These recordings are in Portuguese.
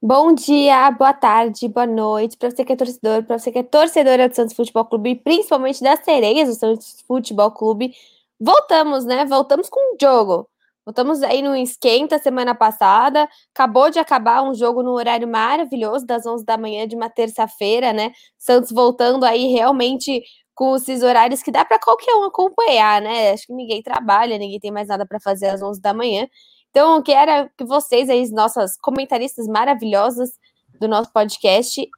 Bom dia, boa tarde, boa noite para você que é torcedor, para você que é torcedora do Santos Futebol Clube, principalmente das sereias do Santos Futebol Clube. Voltamos, né? Voltamos com o jogo. Voltamos aí no esquenta semana passada. Acabou de acabar um jogo no horário maravilhoso, das 11 da manhã de uma terça-feira, né? Santos voltando aí realmente com esses horários que dá para qualquer um acompanhar, né? Acho que ninguém trabalha, ninguém tem mais nada para fazer às 11 da manhã. Então, eu quero que vocês aí, nossas comentaristas maravilhosas do nosso podcast,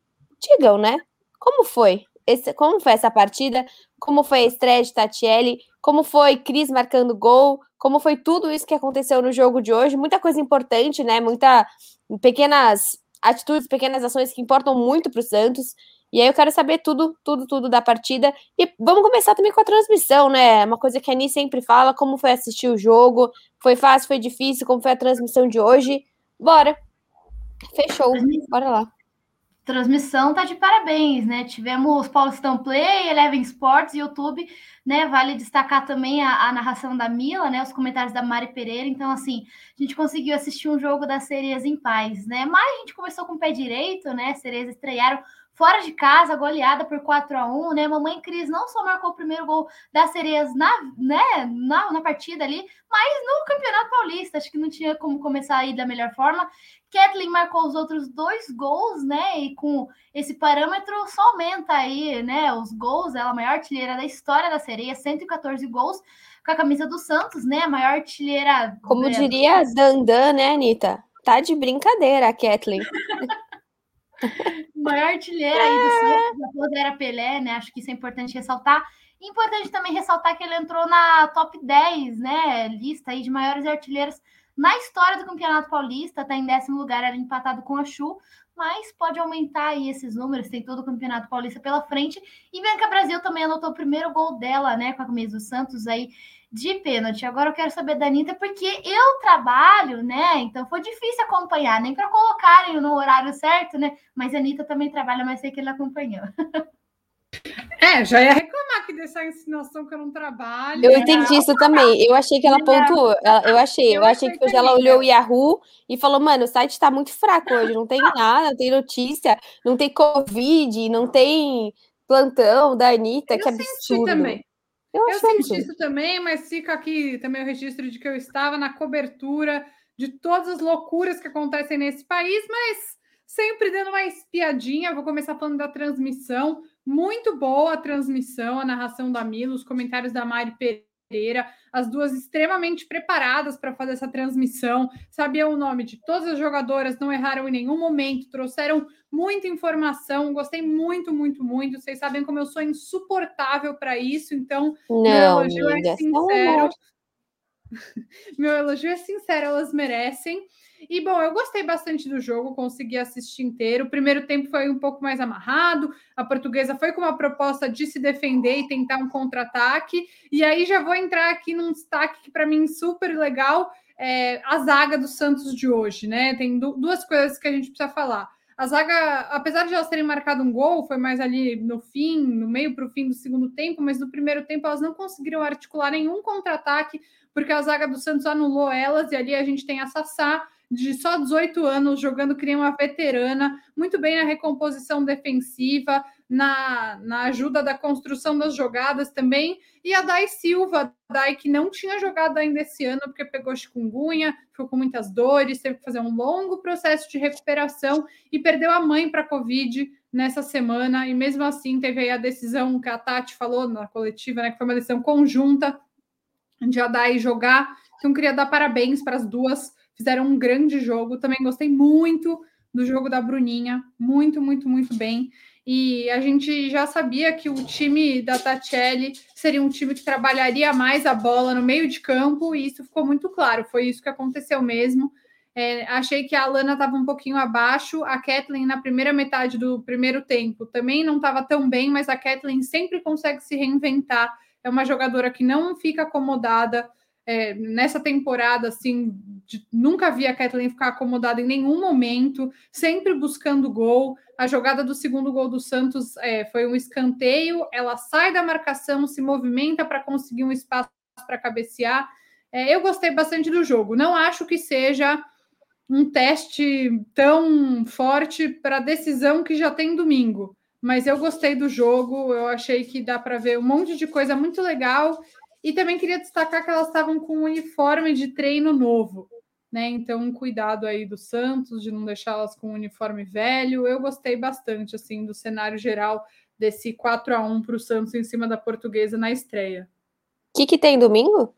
digam, né? Como foi? Esse, como foi essa partida? Como foi a estreia de Tatiele? Como foi Cris marcando gol? como foi tudo isso que aconteceu no jogo de hoje. Muita coisa importante, né? Muita pequenas atitudes, pequenas ações que importam muito para o Santos. E aí eu quero saber tudo, tudo, tudo da partida. E vamos começar também com a transmissão, né? Uma coisa que a Ani sempre fala, como foi assistir o jogo. Foi fácil, foi difícil, como foi a transmissão de hoje. Bora! Fechou, bora lá transmissão tá de parabéns, né? Tivemos Paulistão Play, Eleven Sports, YouTube, né? Vale destacar também a, a, narração da Mila, né? Os comentários da Mari Pereira. Então, assim, a gente conseguiu assistir um jogo das sereias em paz, né? Mas a gente começou com o pé direito, né? As sereias estrearam fora de casa, goleada por 4 a 1 né? Mamãe Cris não só marcou o primeiro gol das sereias na, né, na, na partida ali, mas no Campeonato Paulista. Acho que não tinha como começar aí da melhor forma. Kathleen marcou os outros dois gols, né? E com esse parâmetro só aumenta aí, né? Os gols, ela é a maior artilheira da história da sereia, 114 gols com a camisa do Santos, né? A maior artilheira. Como é, diria Dandan, né, Anitta? Tá de brincadeira a Kathleen. maior artilheira aí do Santos, depois era Pelé, né? Acho que isso é importante ressaltar. Importante também ressaltar que ele entrou na top 10, né? Lista aí de maiores artilheiros na história do Campeonato Paulista. Tá em décimo lugar, era empatado com a Chu, mas pode aumentar aí esses números. Tem todo o Campeonato Paulista pela frente. E Bianca Brasil também anotou o primeiro gol dela, né? Com a camisa do Santos aí de pênalti. Agora eu quero saber da Anitta, porque eu trabalho, né? Então foi difícil acompanhar, nem para colocarem no horário certo, né? Mas a Anitta também trabalha, mas sei que ele acompanhou. É, já ia reclamar que dessa ensinação que eu não trabalho. Eu entendi isso também. Eu achei que ela pontuou. Eu achei, eu, achei que hoje ela olhou o Yahoo e falou: mano, o site tá muito fraco hoje, não tem nada, não tem notícia, não tem Covid, não tem plantão da Anitta, que absurdo. também. Eu, eu senti isso também, mas fica aqui também o registro de que eu estava na cobertura de todas as loucuras que acontecem nesse país, mas sempre dando uma espiadinha. Vou começar falando da transmissão. Muito boa a transmissão, a narração da Mila, os comentários da Mari Pereira, as duas extremamente preparadas para fazer essa transmissão, sabiam o nome de todas as jogadoras, não erraram em nenhum momento, trouxeram muita informação, gostei muito, muito, muito. Vocês sabem como eu sou insuportável para isso, então não, meu elogio é sincero. Meu elogio é sincero, elas merecem. E bom, eu gostei bastante do jogo, consegui assistir inteiro. O primeiro tempo foi um pouco mais amarrado. A portuguesa foi com uma proposta de se defender e tentar um contra-ataque. E aí já vou entrar aqui num destaque que para mim super legal, é a zaga do Santos de hoje, né? Tem duas coisas que a gente precisa falar. A zaga, apesar de elas terem marcado um gol, foi mais ali no fim, no meio para o fim do segundo tempo, mas no primeiro tempo elas não conseguiram articular nenhum contra-ataque, porque a zaga do Santos anulou elas, e ali a gente tem a Sassá, de só 18 anos, jogando que nem uma veterana, muito bem na recomposição defensiva, na, na ajuda da construção das jogadas também. E a Dai Silva, Dai que não tinha jogado ainda esse ano, porque pegou chikungunya, ficou com muitas dores, teve que fazer um longo processo de recuperação e perdeu a mãe para a Covid nessa semana. E mesmo assim, teve aí a decisão que a Tati falou na coletiva, né, que foi uma decisão conjunta de a Dai jogar. Então, queria dar parabéns para as duas fizeram um grande jogo. Também gostei muito do jogo da Bruninha, muito, muito, muito bem. E a gente já sabia que o time da Tatiele seria um time que trabalharia mais a bola no meio de campo, e isso ficou muito claro. Foi isso que aconteceu mesmo. É, achei que a Alana estava um pouquinho abaixo, a Kathleen na primeira metade do primeiro tempo também não estava tão bem, mas a Kathleen sempre consegue se reinventar. É uma jogadora que não fica acomodada, é, nessa temporada, assim, de, nunca vi a Kathleen ficar acomodada em nenhum momento, sempre buscando gol. A jogada do segundo gol do Santos é, foi um escanteio, ela sai da marcação, se movimenta para conseguir um espaço para cabecear. É, eu gostei bastante do jogo. Não acho que seja um teste tão forte para a decisão que já tem domingo. Mas eu gostei do jogo, eu achei que dá para ver um monte de coisa muito legal. E também queria destacar que elas estavam com um uniforme de treino novo, né? Então, um cuidado aí do Santos de não deixá-las com um uniforme velho. Eu gostei bastante assim do cenário geral desse 4 a 1 para o Santos em cima da Portuguesa na estreia. O que, que tem domingo?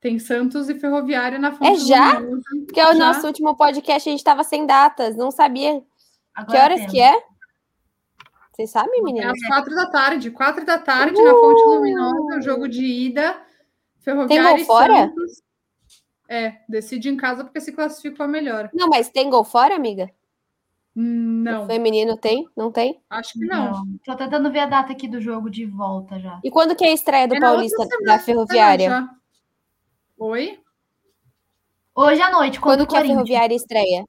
Tem Santos e Ferroviária na fonte. É já? Porque é o já. nosso último podcast a gente estava sem datas, não sabia. Agora que horas temos. que é? Vocês sabem, meninas? É às quatro da tarde. Quatro da tarde uh! na Fonte Luminosa, o jogo de ida. Ferroviária tem gol fora? Santos. É, decide em casa porque se classificou melhor. Não, mas tem gol fora, amiga? Não. O feminino tem? Não tem? Acho que não. não. Tô tentando ver a data aqui do jogo de volta já. E quando que é a estreia do é Paulista da Ferroviária? Oi? Hoje à noite. Quando que a Ferroviária estreia?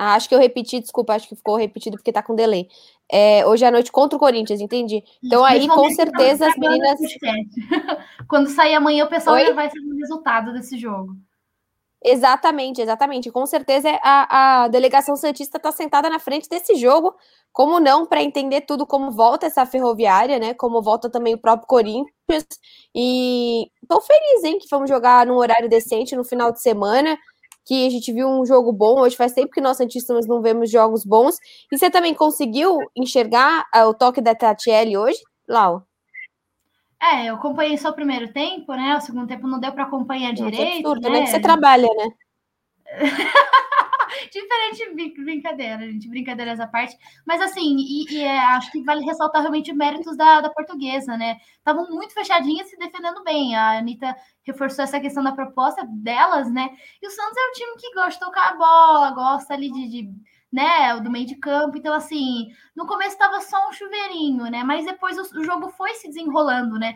Ah, acho que eu repeti, desculpa, acho que ficou repetido porque tá com delay. É, hoje à noite contra o Corinthians, entendi. Então aí, com certeza, as meninas. Quando sair amanhã, o pessoal Oi? já vai saber o resultado desse jogo. Exatamente, exatamente. Com certeza a, a delegação Santista está sentada na frente desse jogo, como não, para entender tudo como volta essa ferroviária, né? Como volta também o próprio Corinthians. E tô feliz, hein, que vamos jogar num horário decente no final de semana. Que a gente viu um jogo bom. Hoje faz tempo que nós Santistas não vemos jogos bons. E você também conseguiu enxergar uh, o toque da Tatiele hoje, Lau? É, eu acompanhei só o primeiro tempo, né? O segundo tempo não deu para acompanhar direito. Absurdo, né? Também que você trabalha, né? Diferente brincadeira, gente, brincadeiras à parte. Mas assim, e, e é, acho que vale ressaltar realmente méritos da, da portuguesa, né? Estavam muito fechadinhas se defendendo bem. A Anitta reforçou essa questão da proposta delas, né? E o Santos é um time que gosta de tocar a bola, gosta ali de, de né, do meio de campo. Então, assim, no começo estava só um chuveirinho, né? Mas depois o, o, jogo foi se desenrolando, né?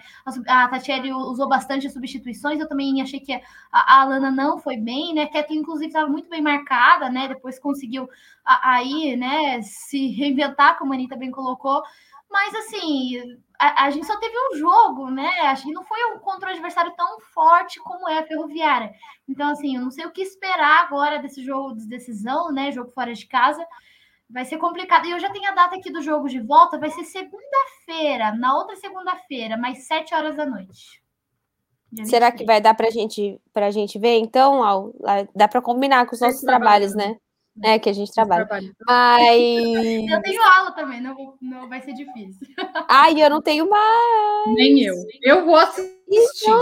A, a Tatiele usou bastante substituições. Eu também achei que a, a Alana não foi bem, né? Kathleen, inclusive, estava muito bem marcada, né? Depois conseguiu aí, né, se reinventar, como a Anitta bem colocou. Mas, assim, a, a, gente só teve um jogo, né? Acho que não foi um contra um adversário tão forte como é a Ferroviária. Então, assim, eu não sei o que esperar agora desse jogo de decisão, né? Jogo fora de casa. Vai ser complicado. E eu já tenho a data aqui do jogo de volta. Vai ser segunda-feira, na outra segunda-feira, mais sete horas da noite. Será que vai dar para gente, a gente ver? Então, Al, dá para combinar com os nossos trabalhos, né? É, que a gente trabalha. Mas. Eu tenho aula também, não, não vai ser difícil. Ai, eu não tenho mais. Nem eu. Eu vou assistir.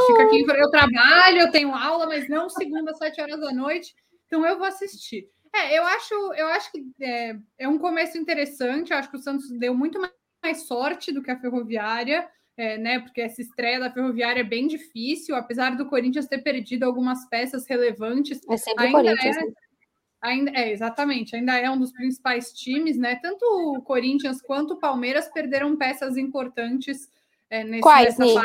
Fica aqui, eu trabalho, eu tenho aula, mas não segunda, às sete horas da noite. Então eu vou assistir. É, eu acho, eu acho que é, é um começo interessante. Eu acho que o Santos deu muito mais sorte do que a Ferroviária. É, né, porque essa estreia da Ferroviária é bem difícil, apesar do Corinthians ter perdido algumas peças relevantes. É sempre o Corinthians. É, né? Ainda, é, exatamente, ainda é um dos principais times, né? Tanto o Corinthians quanto o Palmeiras perderam peças importantes é, nesse, Quais, nessa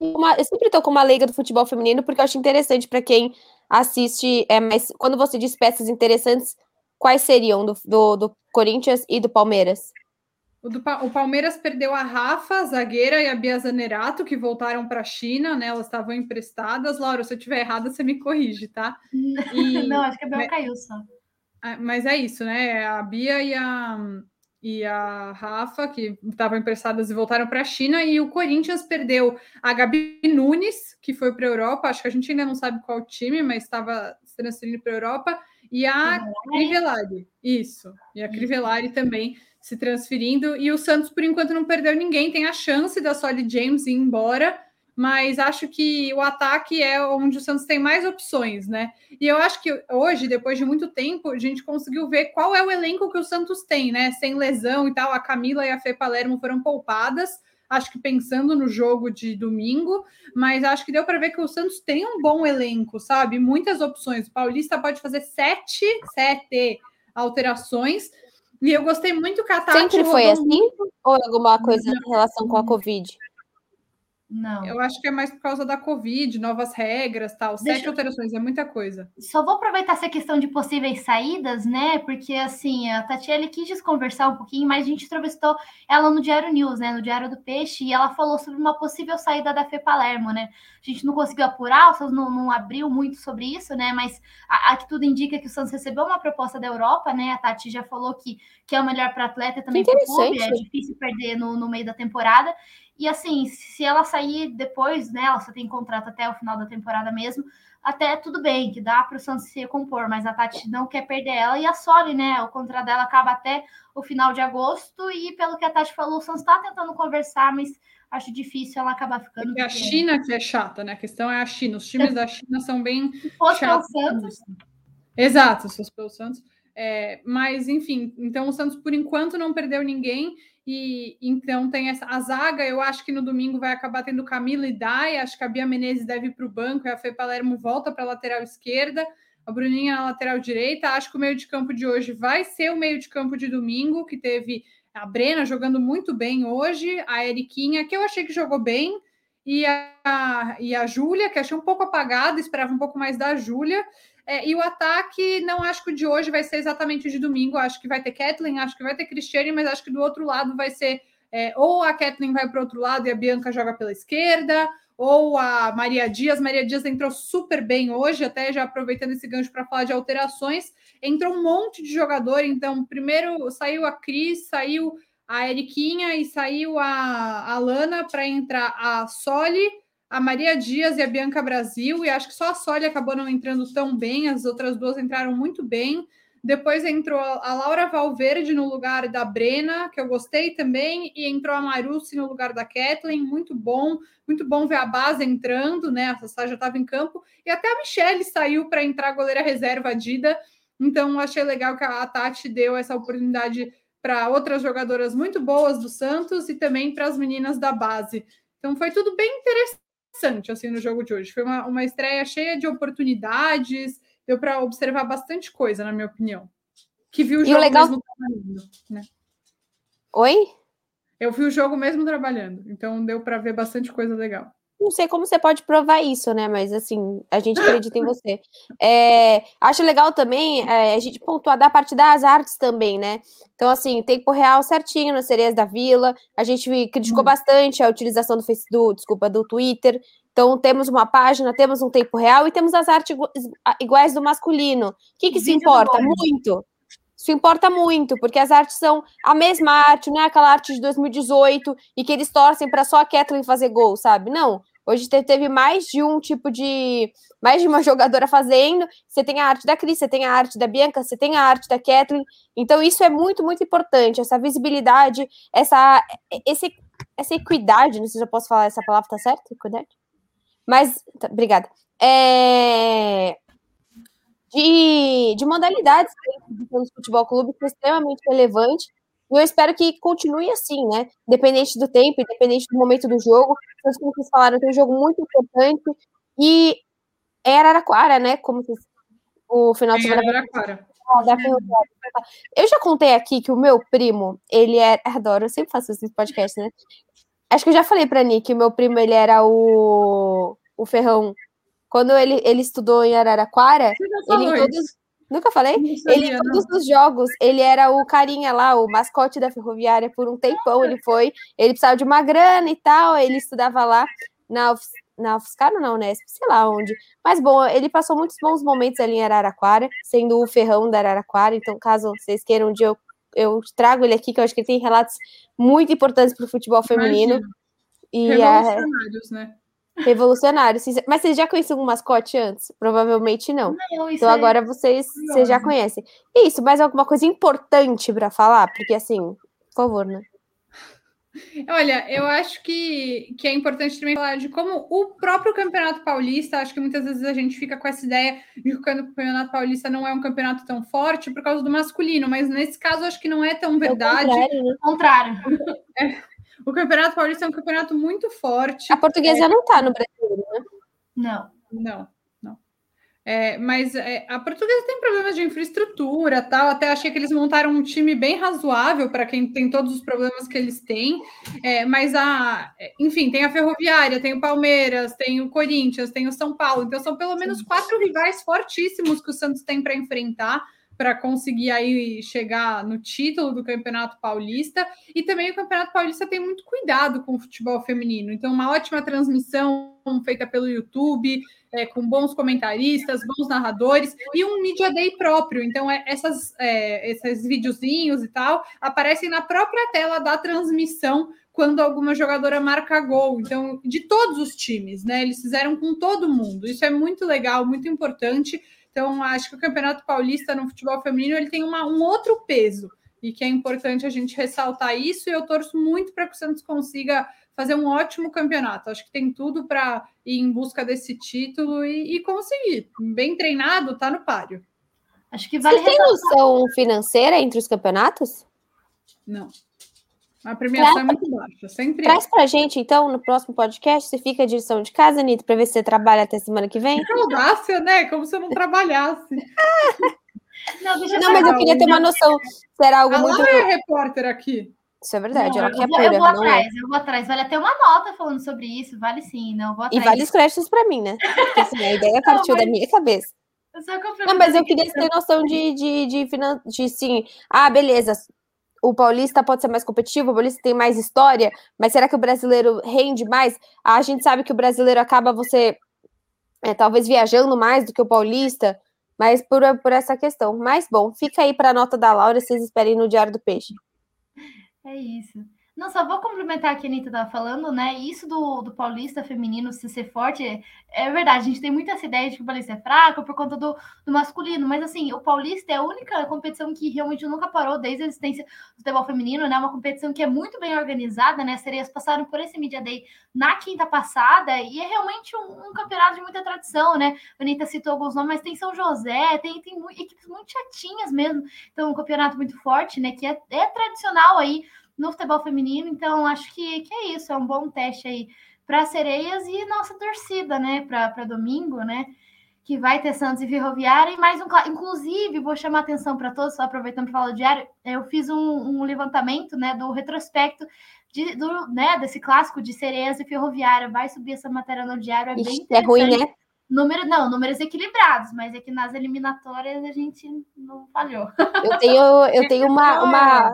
uma, eu sempre estou com uma leiga do futebol feminino porque eu acho interessante para quem assiste. É, mas quando você diz peças interessantes, quais seriam do, do, do Corinthians e do Palmeiras? O, do, o, Palmeiras perdeu a Rafa, a zagueira, e a Bia Zanerato, que voltaram para a China, né? Elas estavam emprestadas. Laura, se eu estiver errada, você me corrige, tá? E, Não, acho que a Bia caiu só. Ah, mas é isso, né? A Bia e a, e a Rafa, que estavam emprestadas e voltaram para a China, e o Corinthians perdeu a Gabi Nunes, que foi para a Europa. Acho que a gente ainda não sabe qual time, mas estava se transferindo para a Europa, e a Crivellari. Isso, e a Crivellari também se transferindo. E o Santos, por enquanto, não perdeu ninguém. Tem a chance da Solly James ir embora, mas acho que o ataque é onde o Santos tem mais opções, né? E eu acho que hoje, depois de muito tempo, a gente conseguiu ver qual é o elenco que o Santos tem, né? Sem lesão e tal. A Camila e a Fê Palermo foram poupadas. Acho que pensando no jogo de domingo, mas acho que deu para ver que o Santos tem um bom elenco, sabe? Muitas opções. O Paulista pode fazer sete, sete alterações e eu gostei muito que a Tati Sempre foi assim? Muito... Ou alguma coisa em relação com a Covid? Não. Eu acho que é mais por causa da Covid, novas regras, tal. Deixa Sete eu- alterações, é muita coisa. Só vou aproveitar essa questão de possíveis saídas, né? Porque assim, a Tatiele quis conversar um pouquinho, mas a gente entrevistou ela no Diário News, né? No Diário do Peixe, e ela falou sobre uma possível saída da Fê Palermo, né? A gente não conseguiu apurar, o Santos não, não abriu muito sobre isso, né? Mas a, a que tudo indica que o Santos recebeu uma proposta da Europa, né? A Tati já falou que, que é o melhor para atleta e também para o clube, é difícil perder no, no meio da temporada. E assim, se ela sair depois, né? Ela só tem contrato até o final da temporada mesmo até tudo bem, que dá para o Santos se recompor, mas a Tati não quer perder ela e a Soli, né? O contrato dela acaba até o final de agosto, e pelo que a Tati falou, o Santos está tentando conversar, mas acho difícil ela acabar ficando. É a porque China que é chata, né? A questão é a China. Os times da China são bem Se fosse chatos. Santos, Exato, se fosse pelo Santos. É, mas, enfim, então o Santos, por enquanto, não perdeu ninguém. E então tem essa a zaga. Eu acho que no domingo vai acabar tendo Camila e Dai. Acho que a Bia Menezes deve ir para o banco e a Fê Palermo volta para a lateral esquerda. A Bruninha na lateral direita. Acho que o meio de campo de hoje vai ser o meio de campo de domingo, que teve a Brena jogando muito bem hoje, a Eriquinha, que eu achei que jogou bem, e a, e a Júlia, que achei um pouco apagada, esperava um pouco mais da Júlia. É, e o ataque, não acho que o de hoje vai ser exatamente o de domingo. Acho que vai ter Kathleen, acho que vai ter Cristiane, mas acho que do outro lado vai ser é, ou a Kathleen vai para o outro lado e a Bianca joga pela esquerda, ou a Maria Dias. Maria Dias entrou super bem hoje, até já aproveitando esse gancho para falar de alterações. Entrou um monte de jogador, então, primeiro saiu a Cris, saiu a Eriquinha e saiu a, a Lana para entrar a Soli a Maria Dias e a Bianca Brasil, e acho que só a Soli acabou não entrando tão bem, as outras duas entraram muito bem. Depois entrou a Laura Valverde no lugar da Brena, que eu gostei também, e entrou a Marucci no lugar da Kathleen, muito bom, muito bom ver a base entrando, né? A Sassá já estava em campo, e até a Michelle saiu para entrar goleira reserva Dida, então achei legal que a Tati deu essa oportunidade para outras jogadoras muito boas do Santos e também para as meninas da base. Então foi tudo bem interessante interessante assim no jogo de hoje. Foi uma, uma estreia cheia de oportunidades, deu para observar bastante coisa, na minha opinião. Que viu o jogo o legal- mesmo trabalhando, né? Oi? Eu vi o jogo mesmo trabalhando, então deu para ver bastante coisa legal. Não sei como você pode provar isso, né? Mas assim, a gente acredita em você. É, acho legal também é, a gente pontuar da parte das artes também, né? Então, assim, tempo real certinho nas sereias da vila. A gente criticou Hum. bastante a utilização do Facebook, desculpa, do Twitter. Então, temos uma página, temos um tempo real e temos as artes igu- iguais do masculino. O que, que isso importa? Muito. Isso importa muito, porque as artes são a mesma arte, não é aquela arte de 2018 e que eles torcem para só a Kathleen fazer gol, sabe? Não. Hoje te- teve mais de um tipo de. Mais de uma jogadora fazendo. Você tem a arte da Cris, você tem a arte da Bianca, você tem a arte da Kathleen. Então, isso é muito, muito importante. Essa visibilidade, essa, esse, essa equidade, não sei se eu posso falar essa palavra, tá certo? Equidade? Mas, tá, obrigada. É, de, de modalidades dentro do futebol clube que é extremamente relevante. E eu espero que continue assim, né? Independente do tempo, independente do momento do jogo. Como vocês falaram, tem um jogo muito importante. E é Araraquara, né? Como vocês, o final de semana Araraquara. Ferroviária. Eu já contei aqui que o meu primo, ele é. Adoro, eu sempre faço esse podcast, né? Acho que eu já falei pra Nick que o meu primo ele era o, o Ferrão. Quando ele, ele estudou em Araraquara, ele em todos. Nunca falei? Não Ele sabia, em não. todos os jogos, ele era o carinha lá, o mascote da Ferroviária por um tempão. Ele foi, ele precisava de uma grana e tal, ele estudava lá na, na UFSCar ou na Unesp, sei lá onde. Mas bom, ele passou muitos bons momentos ali em Araraquara, sendo o ferrão da Araraquara. Então, caso vocês queiram um dia, eu, eu trago ele aqui, que eu acho que ele tem relatos muito importantes para o futebol feminino. Imagina. E Revolucionários, né? Revolucionário. Mas vocês já conheciam um mascote antes? Provavelmente não. Não, Então é- agora vocês, vocês já conhecem. Isso, mais alguma coisa importante para falar? Porque assim, por favor, né? Olha, eu acho que, que é importante também falar de como o próprio Campeonato Paulista, acho que muitas vezes a gente fica com essa ideia de que o Campeonato Paulista não é um campeonato tão forte por causa do masculino, mas nesse caso acho que não é tão verdade. Ao contrário, né? contrário. O Campeonato Paulista é um campeonato muito forte. A portuguesa não tá no Brasil. Não. Não, não. É, mas é, a portuguesa tem problemas de infraestrutura, tal. Até achei que eles montaram um time bem razoável para quem tem todos os problemas que eles têm. É, mas a, enfim, tem a Ferroviária, tem o Palmeiras, tem o Corinthians, tem o São Paulo. Então são pelo menos quatro rivais fortíssimos que o Santos tem para enfrentar para conseguir aí chegar no título do Campeonato Paulista. E também o Campeonato Paulista tem muito cuidado com o futebol feminino. Então, uma ótima transmissão feita pelo YouTube, é, com bons comentaristas, bons narradores e um Media Day próprio. Então, é, essas, é, esses videozinhos e tal aparecem na própria tela da transmissão quando alguma jogadora marca gol. Então, de todos os times, né? Eles fizeram com todo mundo. Isso é muito legal, muito importante. Então, acho que o Campeonato Paulista no futebol feminino ele tem uma, um outro peso e que é importante a gente ressaltar isso. E eu torço muito para que o Santos consiga fazer um ótimo campeonato. Acho que tem tudo para ir em busca desse título e, e conseguir. Bem treinado, tá no páreo. Acho que vale Você tem noção financeira entre os campeonatos? Não. A premiação Traz, é muito baixa, sempre. Traz pra gente, então, no próximo podcast, você fica de lição de casa, Anitta, para ver se você trabalha até semana que vem. Que audácia, né? Como se eu não trabalhasse. não, não mas eu queria ter uma noção. Será algo muito. Ela é repórter aqui. Isso é verdade, não, ela quer pura, eu vou é. atrás, é. eu vou atrás. Vale até uma nota falando sobre isso, vale sim, não vou atrás. E vale os créditos para mim, né? Porque assim, a ideia partiu mas... da minha cabeça. Não, mas eu queria ter noção de, de, de, de, de sim. Ah, beleza o paulista pode ser mais competitivo, o paulista tem mais história, mas será que o brasileiro rende mais? A gente sabe que o brasileiro acaba você é, talvez viajando mais do que o paulista, mas por, por essa questão. Mas bom, fica aí para a nota da Laura, vocês esperem no Diário do Peixe. É isso. Não, só vou complementar o que a Anitta estava falando, né? Isso do, do paulista feminino se ser forte, é, verdade, a gente tem muita essa ideia de que o paulista é fraco por conta do, do masculino, mas assim, o paulista é a única competição que realmente nunca parou desde a existência do futebol feminino, né? Uma competição que é muito bem organizada, né? As sereias passaram por esse Media Day na quinta passada e é realmente um, um campeonato de muita tradição, né? A Anitta citou alguns nomes, mas tem São José, tem, tem equipes muito chatinhas mesmo, então um campeonato muito forte, né? Que é, é tradicional aí no futebol feminino. Então, acho que, que é isso, é um bom teste aí para sereias e nossa torcida, né? Para domingo, né? Que vai ter Santos e Ferroviária. E mais um. Inclusive, vou chamar atenção para todos, só aproveitando para falar do diário, eu fiz um, um levantamento né, do retrospecto de, do, né, desse clássico de sereias e ferroviária. Vai subir essa matéria no diário, é Ixi, bem É ruim, né? Número, não, números equilibrados, mas é que nas eliminatórias a gente não falhou. Eu tenho, eu tenho uma, uma,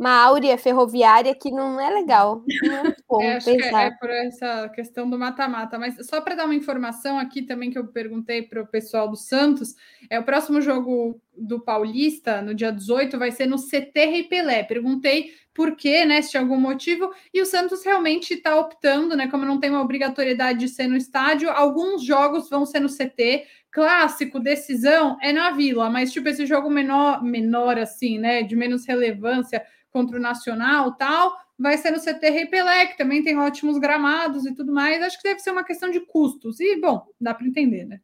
uma áurea ferroviária que não é legal. Não é bom é, acho pensar. que é, é, por essa questão do mata-mata. Mas só para dar uma informação aqui também que eu perguntei para o pessoal do Santos, é o próximo jogo do Paulista, no dia 18, vai ser no CT Rei Pelé. Perguntei por quê, né? Se tinha algum motivo, e o Santos realmente está optando, né? Como não tem uma obrigatoriedade de ser no estádio, alguns jogos vão ser no CT. Clássico, decisão, é na vila, mas tipo esse jogo menor, menor assim, né? De menos relevância contra o Nacional tal, vai ser no CT Rei Pelé, que também tem ótimos gramados e tudo mais. Acho que deve ser uma questão de custos. E, bom, dá para entender, né?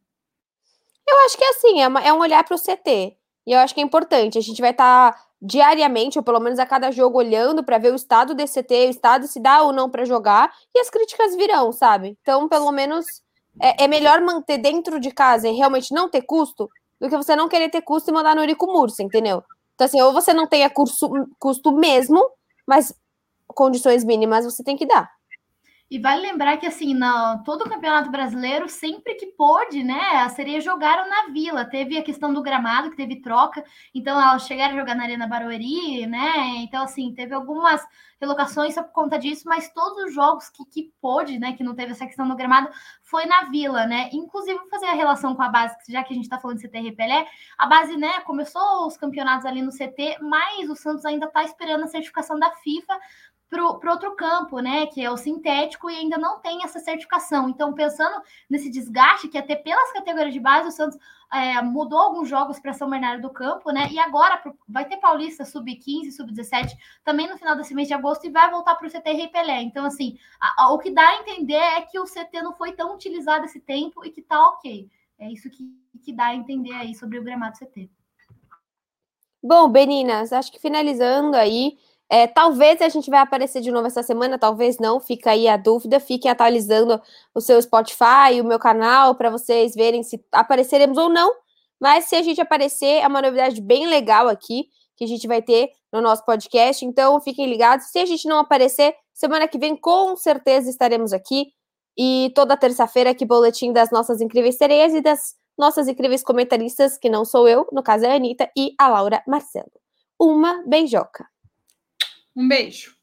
Eu acho que é assim, é, uma, é um olhar para o CT. E eu acho que é importante. A gente vai estar tá diariamente, ou pelo menos a cada jogo, olhando para ver o estado desse CT, o estado se dá ou não para jogar, e as críticas virão, sabe? Então, pelo menos, é, é, melhor manter dentro de casa e realmente não ter custo do que você não querer ter custo e mandar no Eurico Mursa, entendeu? Então, assim, ou você não tenha curso, custo mesmo, mas condições mínimas você tem que dar. E vale lembrar que, assim, na, todo o Campeonato Brasileiro, sempre que pôde, né, as sereias jogaram na Vila. Teve a questão do gramado, que teve troca, então elas chegaram a jogar na Arena Barueri, né? Então, assim, teve algumas relocações só por conta disso, mas todos os jogos que, que pôde, né, que não teve essa questão do gramado, foi na Vila, né? Inclusive, vou fazer a relação com a base, já que a gente tá falando de CT Repelé, a base, né, começou os campeonatos ali no CT, mas o Santos ainda tá esperando a certificação da FIFA para outro campo, né? Que é o sintético e ainda não tem essa certificação. Então, pensando nesse desgaste que até pelas categorias de base, o Santos é, mudou alguns jogos para São Bernardo do Campo, né? E agora vai ter Paulista sub-15, sub-17, também no final desse mês de agosto, e vai voltar para o CT Rei Pelé. Então, assim, a, a, o que dá a entender é que o CT não foi tão utilizado esse tempo e que tá ok. É isso que, que dá a entender aí sobre o gramado CT. Bom, Beninas, acho que finalizando aí, É, talvez a gente vai aparecer de novo essa semana, talvez não, fica aí a dúvida. Fiquem atualizando o seu Spotify, o meu canal, para vocês verem se apareceremos ou não. Mas se a gente aparecer, é uma novidade bem legal aqui que a gente vai ter no nosso podcast. Então fiquem ligados. Se a gente não aparecer, semana que vem com certeza estaremos aqui. E toda terça-feira aqui, boletim das nossas incríveis sereias e das nossas incríveis comentaristas, que não sou eu, no caso é a Anitta e a Laura Marcelo. Uma beijoca. Um beijo.